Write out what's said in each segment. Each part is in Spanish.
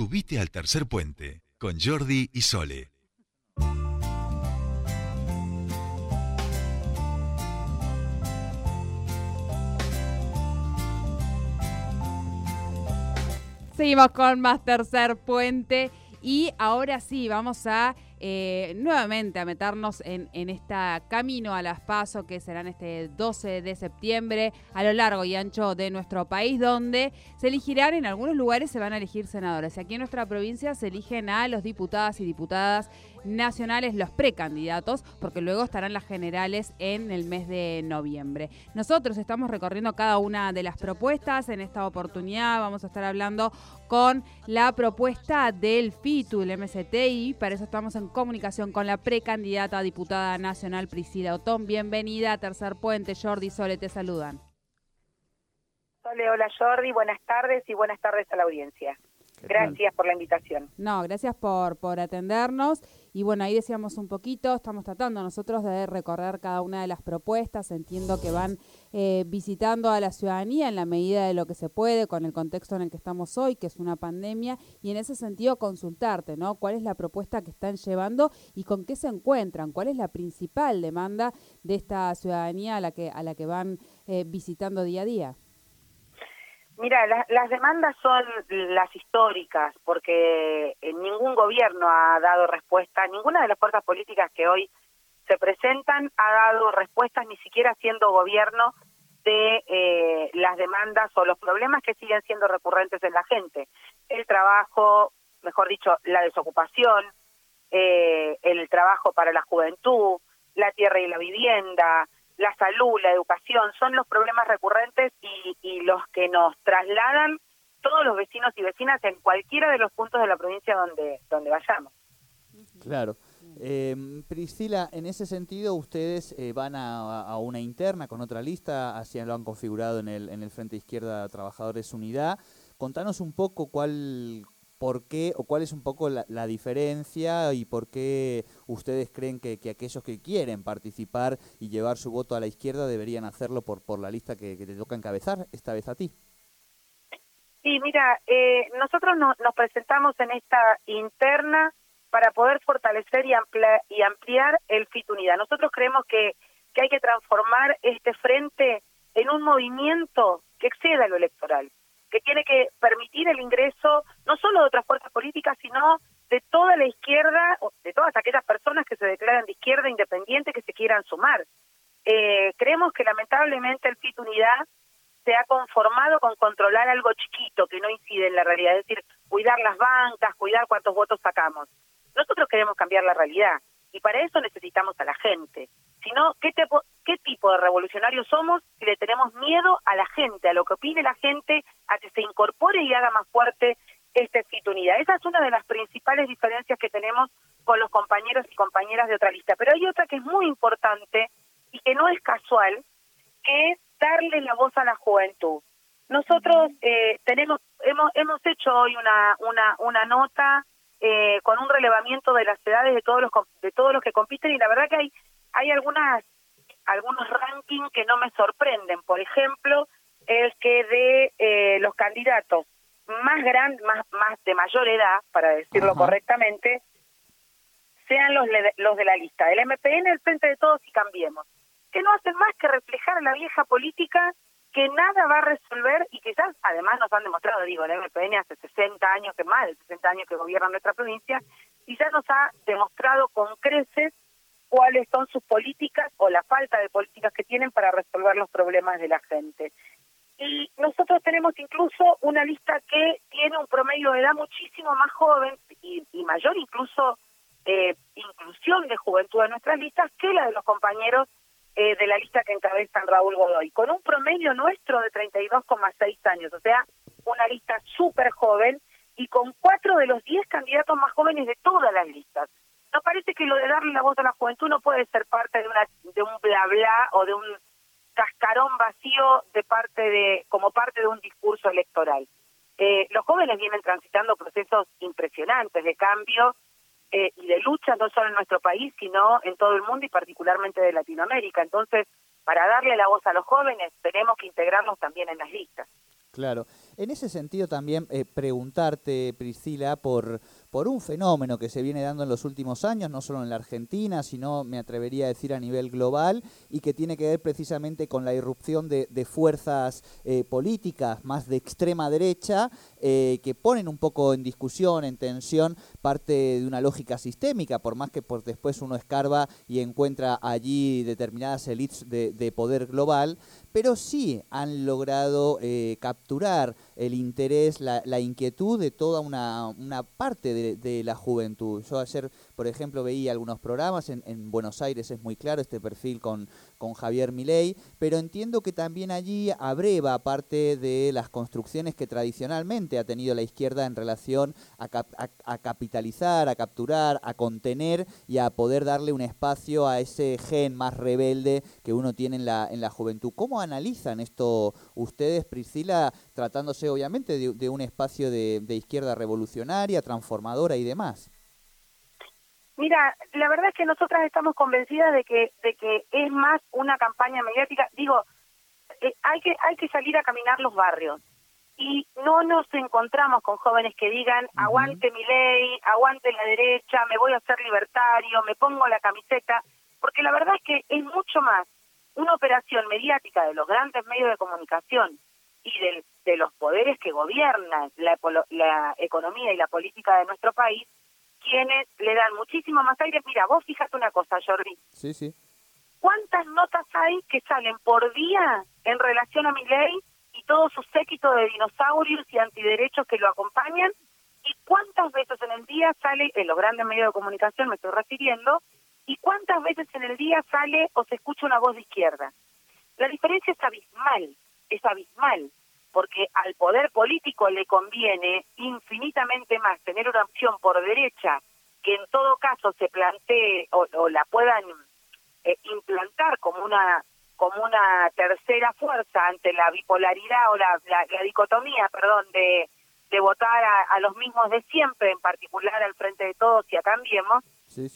Subite al tercer puente con Jordi y Sole. Seguimos con más tercer puente y ahora sí, vamos a eh, nuevamente a meternos en, en esta camino a las PASO que serán este 12 de septiembre a lo largo y ancho de nuestro país, donde se elegirán en algunos lugares se van a elegir senadores. Aquí en nuestra provincia se eligen a los diputadas y diputadas nacionales los precandidatos, porque luego estarán las generales en el mes de noviembre. Nosotros estamos recorriendo cada una de las propuestas. En esta oportunidad vamos a estar hablando con la propuesta del FITU, el MST, y para eso estamos en comunicación con la precandidata diputada nacional Priscila Otón. Bienvenida a Tercer Puente. Jordi Sole, te saludan. Sole, hola Jordi, buenas tardes y buenas tardes a la audiencia. Gracias por la invitación. No, gracias por, por atendernos. Y bueno, ahí decíamos un poquito, estamos tratando nosotros de recorrer cada una de las propuestas, entiendo que van eh, visitando a la ciudadanía en la medida de lo que se puede, con el contexto en el que estamos hoy, que es una pandemia, y en ese sentido consultarte, ¿no? ¿Cuál es la propuesta que están llevando y con qué se encuentran? ¿Cuál es la principal demanda de esta ciudadanía a la que, a la que van eh, visitando día a día? Mira, las demandas son las históricas, porque eh, ningún gobierno ha dado respuesta, ninguna de las fuerzas políticas que hoy se presentan ha dado respuestas, ni siquiera siendo gobierno, de eh, las demandas o los problemas que siguen siendo recurrentes en la gente. El trabajo, mejor dicho, la desocupación, eh, el trabajo para la juventud, la tierra y la vivienda, la salud, la educación, son los problemas recurrentes y, y, los que nos trasladan todos los vecinos y vecinas en cualquiera de los puntos de la provincia donde, donde vayamos. Claro. Eh, Priscila, en ese sentido, ustedes eh, van a, a, una interna con otra lista, así lo han configurado en el, en el Frente Izquierda Trabajadores Unidad. Contanos un poco cuál, por qué o cuál es un poco la, la diferencia y por qué ustedes creen que, que, aquellos que quieren participar y llevar su voto a la izquierda deberían hacerlo por, por la lista que, te toca encabezar esta vez a ti. Sí, mira, eh, nosotros no, nos presentamos en esta interna para poder fortalecer y, y ampliar el FIT Unidad. Nosotros creemos que, que hay que transformar este frente en un movimiento que exceda lo electoral que tiene que permitir el ingreso no solo de otras fuerzas políticas, sino de toda la izquierda, o de todas aquellas personas que se declaran de izquierda independiente que se quieran sumar. Eh, creemos que lamentablemente el FIT Unidad se ha conformado con controlar algo chiquito que no incide en la realidad, es decir, cuidar las bancas, cuidar cuántos votos sacamos. Nosotros queremos cambiar la realidad y para eso necesitamos a la gente. Sino, ¿qué, tipo, ¿qué tipo de revolucionarios somos si le tenemos miedo a la gente, a lo que opine la gente, a que se incorpore y haga más fuerte esta unidad? Esa es una de las principales diferencias que tenemos con los compañeros y compañeras de otra lista. Pero hay otra que es muy importante y que no es casual, que es darle la voz a la juventud. Nosotros eh, tenemos hemos hemos hecho hoy una una una nota eh, con un relevamiento de las edades de todos los de todos los que compiten y la verdad que hay hay algunas algunos rankings que no me sorprenden. Por ejemplo, el que de eh, los candidatos más grandes, más, más de mayor edad, para decirlo correctamente, sean los, los de la lista. El MPN, el Frente de Todos y Cambiemos, que no hacen más que reflejar la vieja política que nada va a resolver y quizás además nos han demostrado, digo, el MPN hace 60 años que más de 60 años que gobierna nuestra provincia y ya nos ha demostrado con creces cuáles son sus políticas o la falta de políticas que tienen para resolver los problemas de la gente. Y nosotros tenemos incluso una lista que tiene un promedio de edad muchísimo más joven y, mayor incluso eh, inclusión de juventud en nuestras listas que la de los compañeros eh, de la lista que encabezan Raúl Godoy, con un promedio nuestro de 32,6 años, o sea, una lista súper joven y con cuatro de los diez candidatos más jóvenes de todas las listas nos parece que lo de darle la voz a la juventud no puede ser parte de una de un bla bla o de un cascarón vacío de parte de como parte de un discurso electoral. Eh, los jóvenes vienen transitando procesos impresionantes de cambio eh, y de lucha no solo en nuestro país sino en todo el mundo y particularmente de Latinoamérica. Entonces, para darle la voz a los jóvenes tenemos que integrarnos también en las listas. Claro. En ese sentido también eh, preguntarte, Priscila, por, por un fenómeno que se viene dando en los últimos años, no solo en la Argentina, sino me atrevería a decir a nivel global, y que tiene que ver precisamente con la irrupción de, fuerzas eh, políticas más de extrema derecha, eh, que ponen un poco en discusión, en tensión, parte de una lógica sistémica, por más que por después uno escarba y encuentra allí determinadas élites de poder global, pero sí han logrado eh, capturar el interés, la, inquietud de toda una, parte de, de, la juventud. Yo ayer, por ejemplo, veía algunos programas, en, en Buenos Aires es muy claro este perfil con, con Javier Milei, pero entiendo que también allí abreva parte de las construcciones que tradicionalmente ha tenido la izquierda en relación a, a, capitalizar, a capturar, a contener y a poder darle un espacio a ese gen más rebelde que uno tiene en la, en la juventud. ¿Cómo analizan esto ustedes, Priscila, tratándose obviamente de, un espacio de izquierda revolucionaria, transformadora y demás? Mira, la verdad es que nosotras estamos convencidas de que de que es más una campaña mediática. Digo, eh, hay que hay que salir a caminar los barrios. Y no nos encontramos con jóvenes que digan aguante mi ley, aguante la derecha, me voy a hacer libertario, me pongo la camiseta, porque la verdad es que es mucho más una operación mediática de los grandes medios de comunicación y de, de los poderes que gobiernan la, la economía y la política de nuestro país le dan muchísimo más aire. Mira, vos fíjate una cosa, Jordi. Sí, sí. ¿Cuántas notas hay que salen por día en relación a mi ley y todo su séquito de dinosaurios y antiderechos que lo acompañan? ¿Y cuántas veces en el día sale, en los grandes medios de comunicación me estoy refiriendo, y cuántas veces en el día sale o se escucha una voz de izquierda? La diferencia es abismal, es abismal porque al poder político le conviene infinitamente más tener una opción por derecha que en todo caso se plantee o, la puedan eh, implantar como una como una tercera fuerza ante la bipolaridad o la, la, dicotomía, perdón, de, de votar a, los mismos de siempre, en particular al Frente de Todos y a Cambiemos,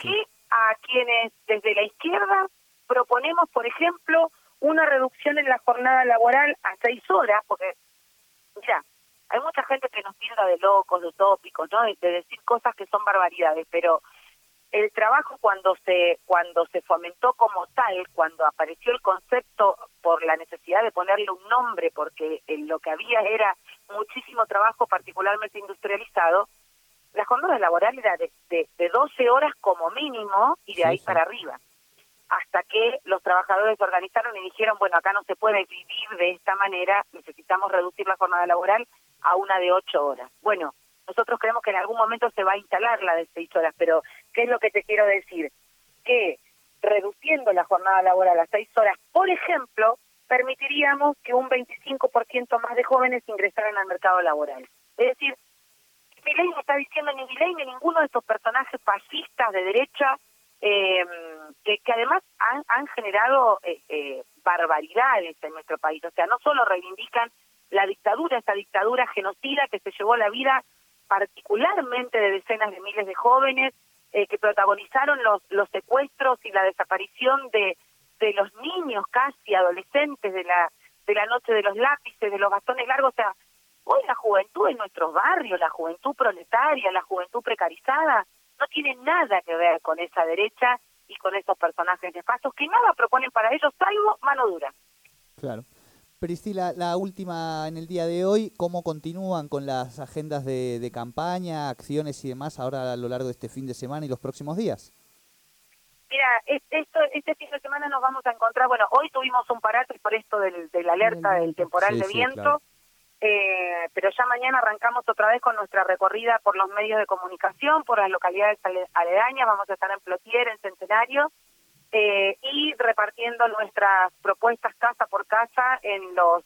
que a quienes desde la izquierda proponemos, por ejemplo, una reducción en la jornada laboral a seis horas, porque mira, hay mucha gente que nos tilda de locos, de utópicos, ¿no? De, decir cosas que son barbaridades, pero el trabajo cuando se cuando se fomentó como tal, cuando apareció el concepto por la necesidad de ponerle un nombre, porque lo que había era muchísimo trabajo, particularmente industrializado, la jornada laboral era de, de, de 12 horas como mínimo y de ahí para arriba hasta que los trabajadores se organizaron y dijeron, bueno, acá no se puede vivir de esta manera, necesitamos reducir la jornada laboral a una de ocho horas. Bueno, nosotros creemos que en algún momento se va a instalar la de seis horas, pero ¿qué es lo que te quiero decir? Que reduciendo la jornada laboral a seis horas, por ejemplo, permitiríamos que un 25% más de jóvenes ingresaran al mercado laboral. Es decir, ley no está diciendo ni ley ni ninguno de estos personajes fascistas de derecha eh, que, además han, generado eh, eh, barbaridades en nuestro país. O sea, no solo reivindican la dictadura, esta dictadura genocida que se llevó la vida particularmente de decenas de miles de jóvenes eh, que protagonizaron los, los secuestros y la desaparición de, de los niños casi adolescentes de la de la noche de los lápices, de los bastones largos, o sea, hoy la juventud en nuestros barrios, la juventud proletaria, la juventud precarizada, no tiene nada que ver con esa derecha y con esos personajes nefastos que nada proponen para ellos salvo mano dura. Claro. Priscila, la última en el día de hoy, ¿cómo continúan con las agendas de, de, campaña, acciones y demás ahora a lo largo de este fin de semana y los próximos días? Mira, esto, este fin de semana nos vamos a encontrar, bueno, hoy tuvimos un parate por esto del, de la alerta del temporal de viento, eh, pero ya mañana arrancamos otra vez con nuestra recorrida por los medios de comunicación, por las localidades aledañas, vamos a estar en Plotier, en Centenario, eh, y repartiendo nuestras propuestas casa por casa en los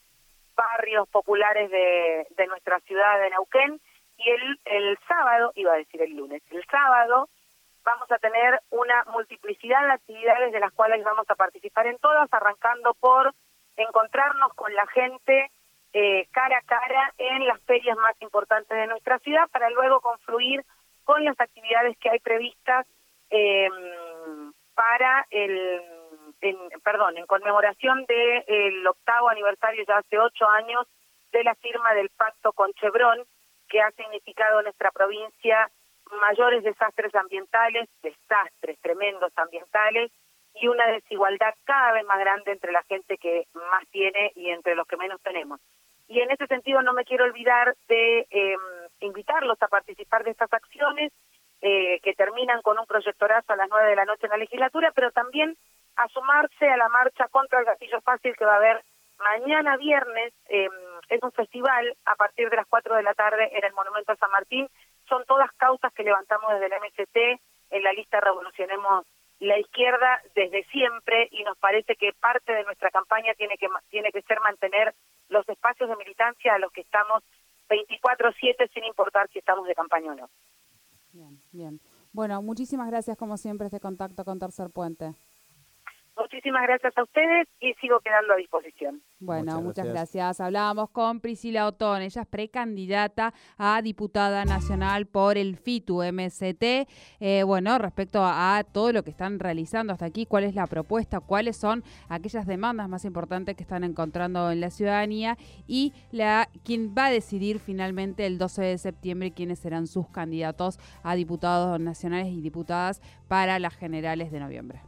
barrios populares de, nuestra ciudad de Neuquén. Y el, el sábado, iba a decir el lunes, el sábado vamos a tener una multiplicidad de actividades de las cuales vamos a participar en todas, arrancando por encontrarnos con la gente eh, cara a cara en las ferias más importantes de nuestra ciudad para luego confluir con las actividades que hay previstas eh, para el, perdón, en conmemoración del octavo aniversario ya hace ocho años de la firma del pacto con Chevron, que ha significado en nuestra provincia mayores desastres ambientales, desastres tremendos ambientales y una desigualdad cada vez más grande entre la gente que más tiene y entre los que menos tenemos. Y en ese sentido no me quiero olvidar de em, invitarlos a participar de estas acciones eh, que terminan con un proyectorazo a las nueve de la noche en la legislatura, pero también a sumarse a la marcha contra el gatillo fácil que va a haber mañana viernes. Eh, es un festival a partir de las cuatro de la tarde en el Monumento a San Martín. Son todas causas que levantamos desde el MST en la lista Revolucionemos la izquierda desde siempre y nos parece que parte de nuestra campaña tiene que tiene que ser mantener los espacios de militancia a los que estamos 24/7 sin importar si estamos de campaña o no. Bien, bien. Bueno, muchísimas gracias como siempre este contacto con Tercer Puente. Muchísimas gracias a ustedes y sigo quedando a disposición. Bueno, muchas, gracias. Hablábamos con Priscila Otón, ella es precandidata a diputada nacional por el FITU MST. Eh, bueno, respecto a, todo lo que están realizando hasta aquí, cuál es la propuesta, cuáles son aquellas demandas más importantes que están encontrando en la ciudadanía y la quien va a decidir finalmente el 12 de septiembre quiénes serán sus candidatos a diputados nacionales y diputadas para las generales de noviembre.